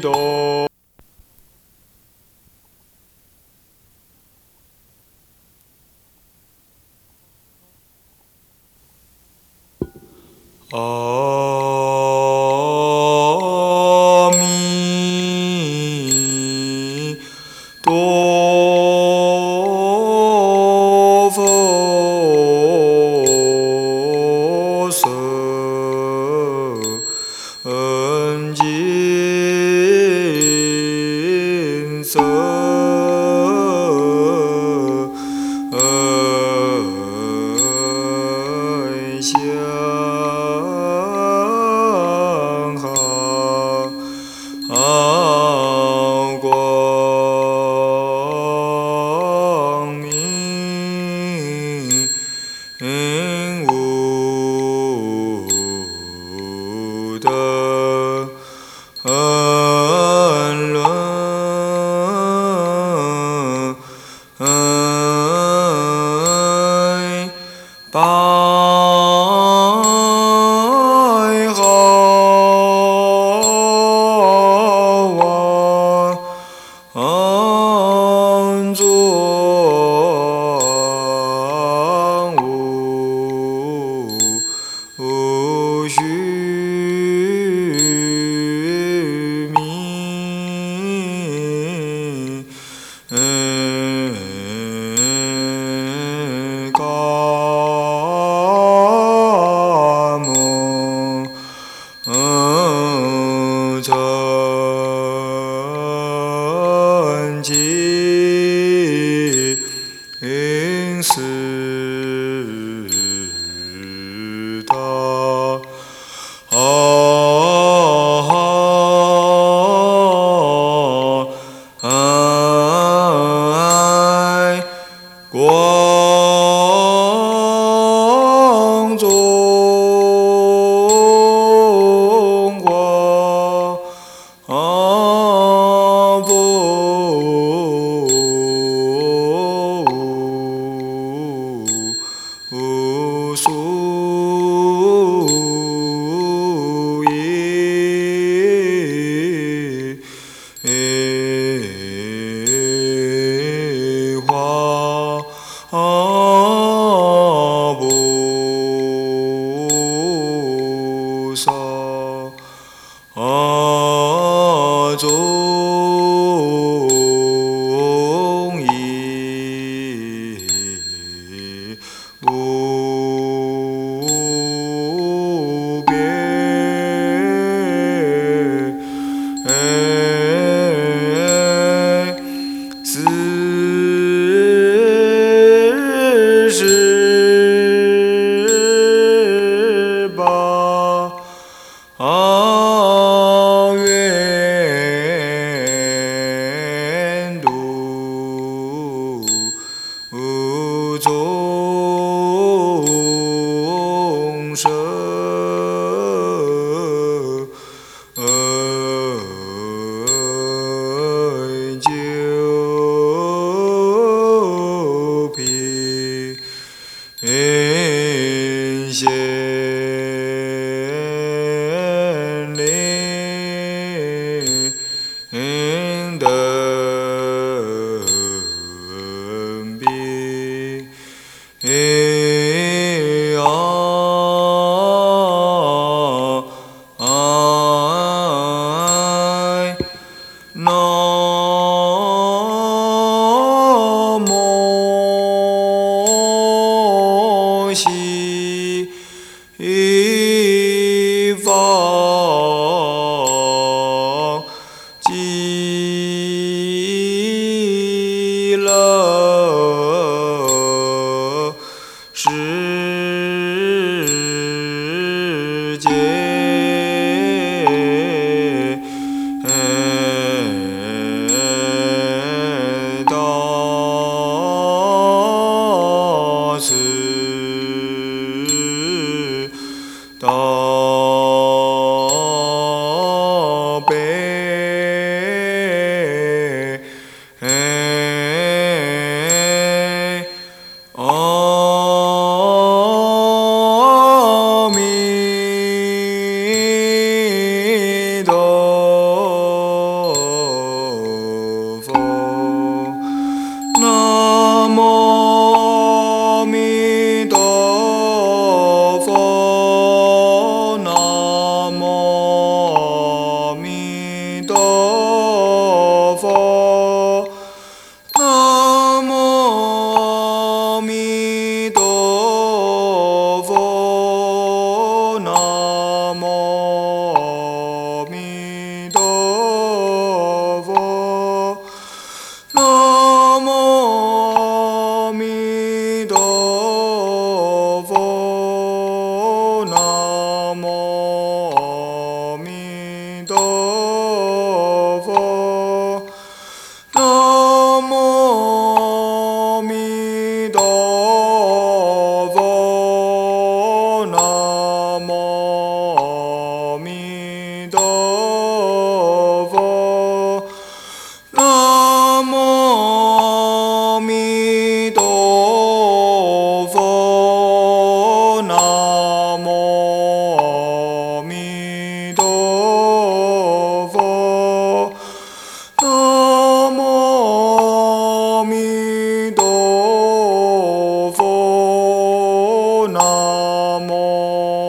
기도 어 아. Oh. No.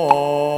more.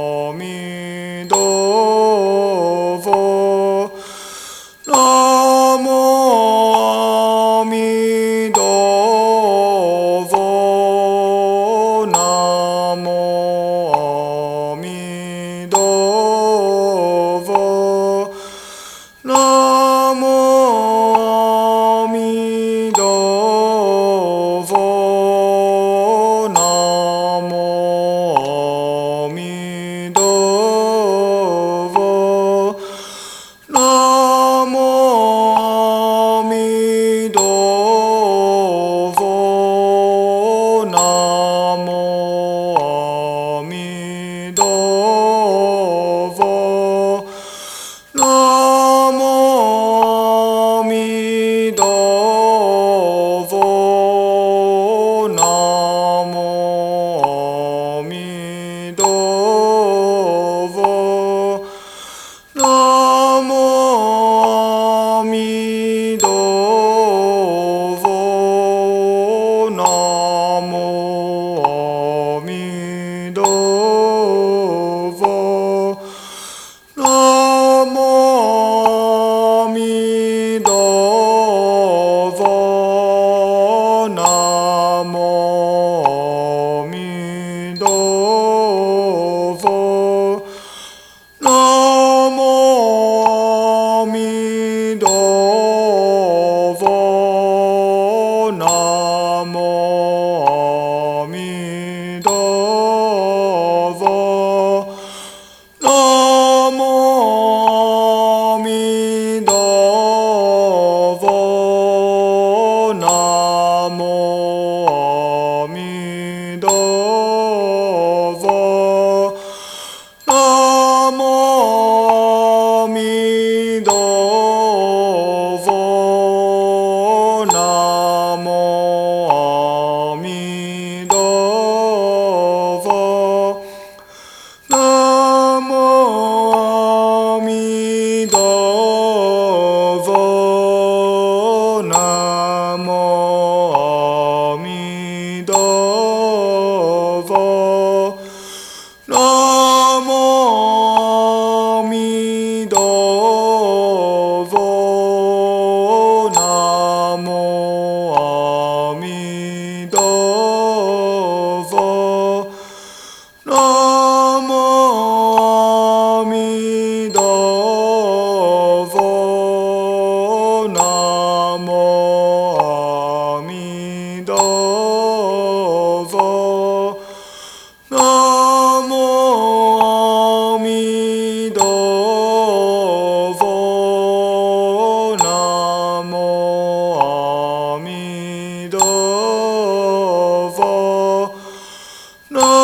No.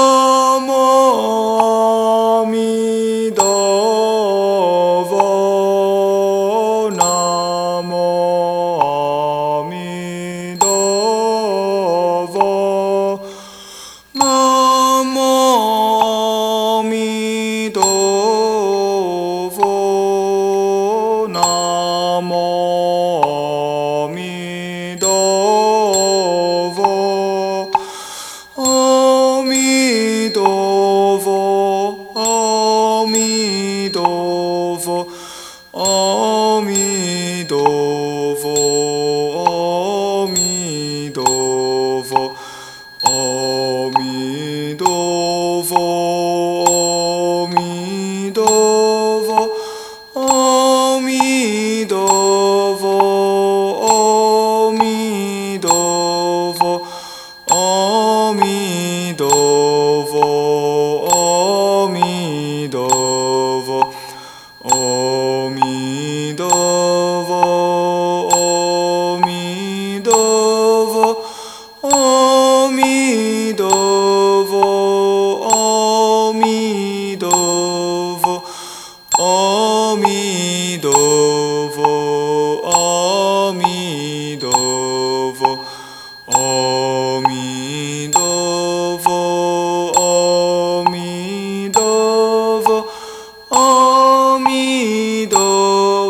Давнідово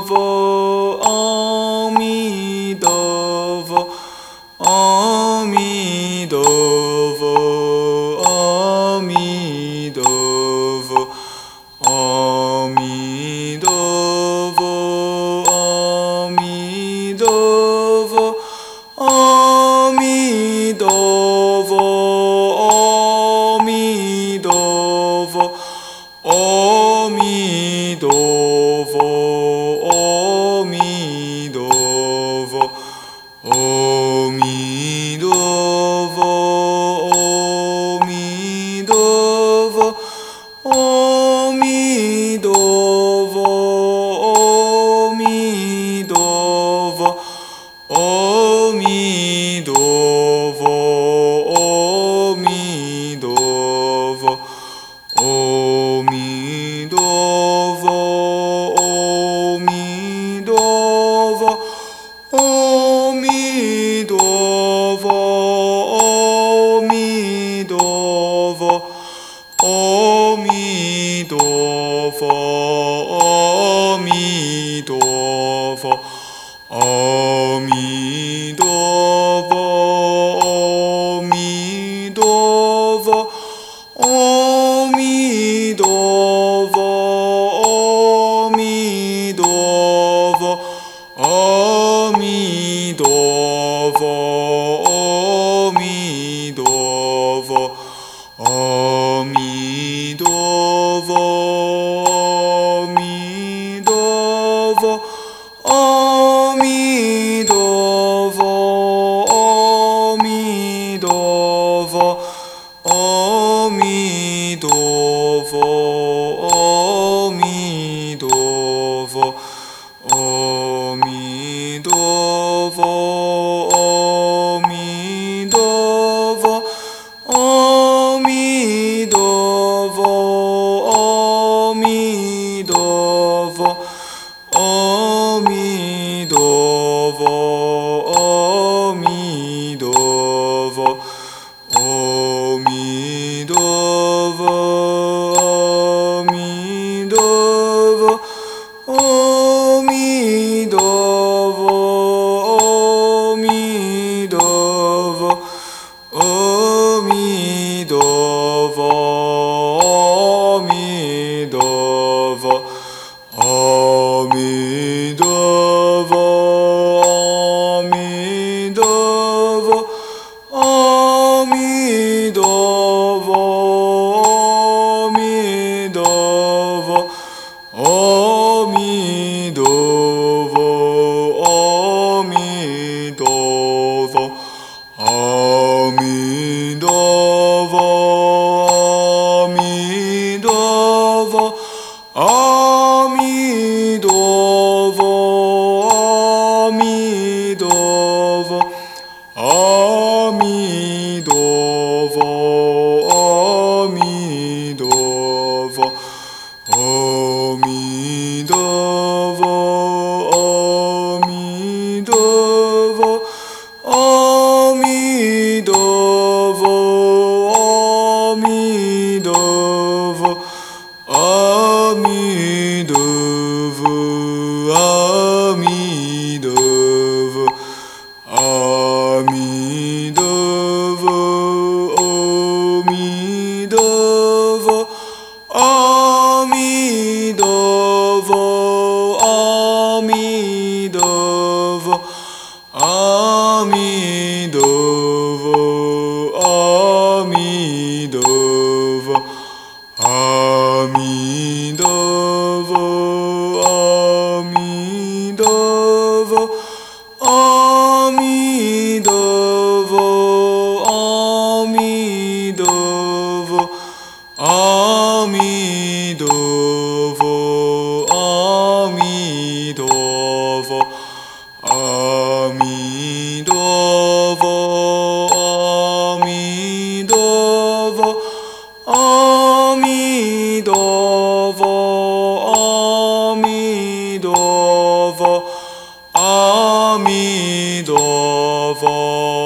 Ovo. Amido, oh, mi. Oh.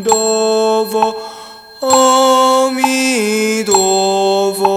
Dovo, oh, Om Dovo.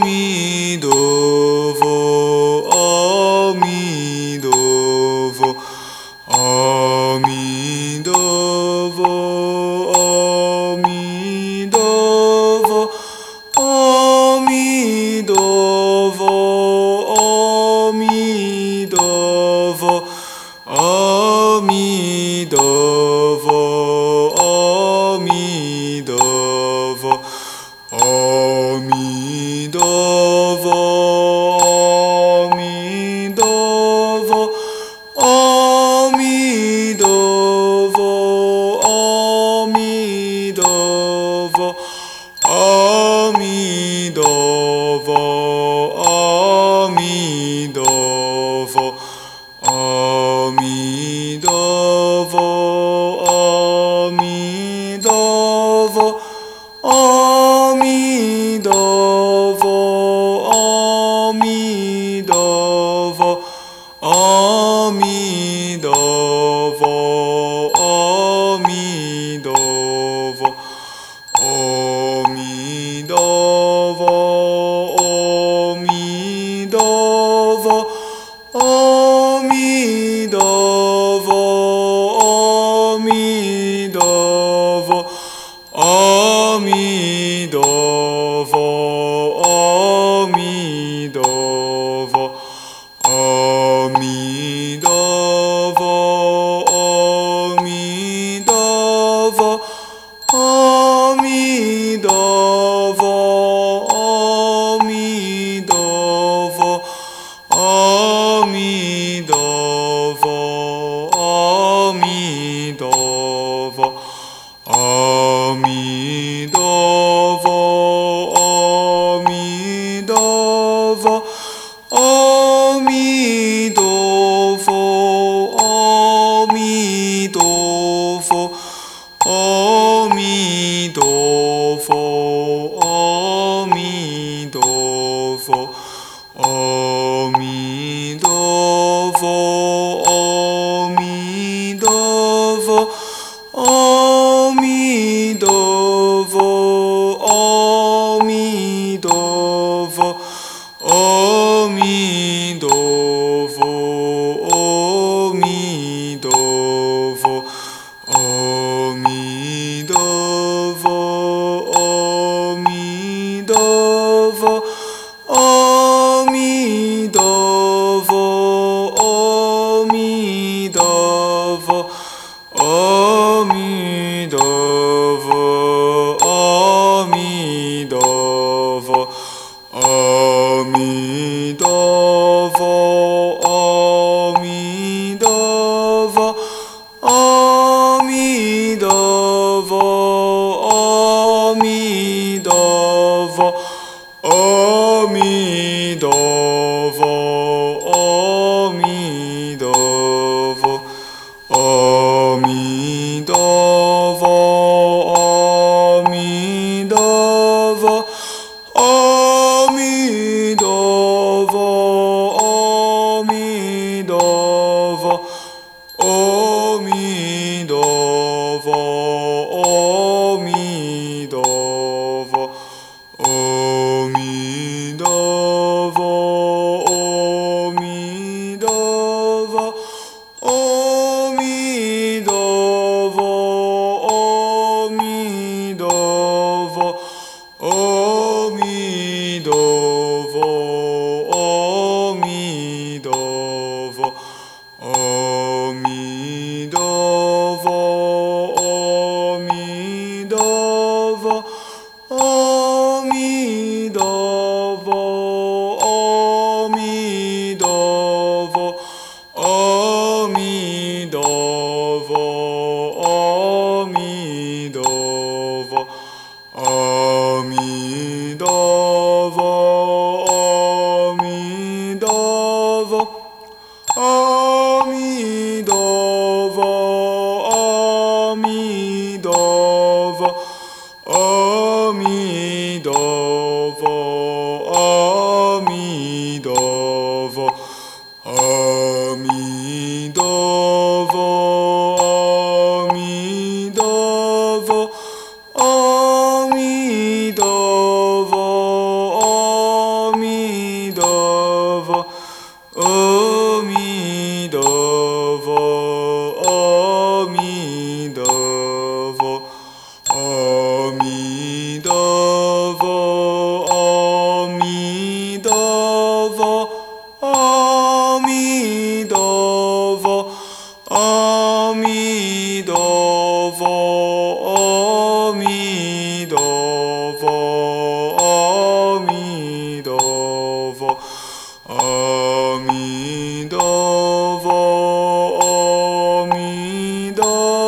bumi. for امید و امید do vo o ど。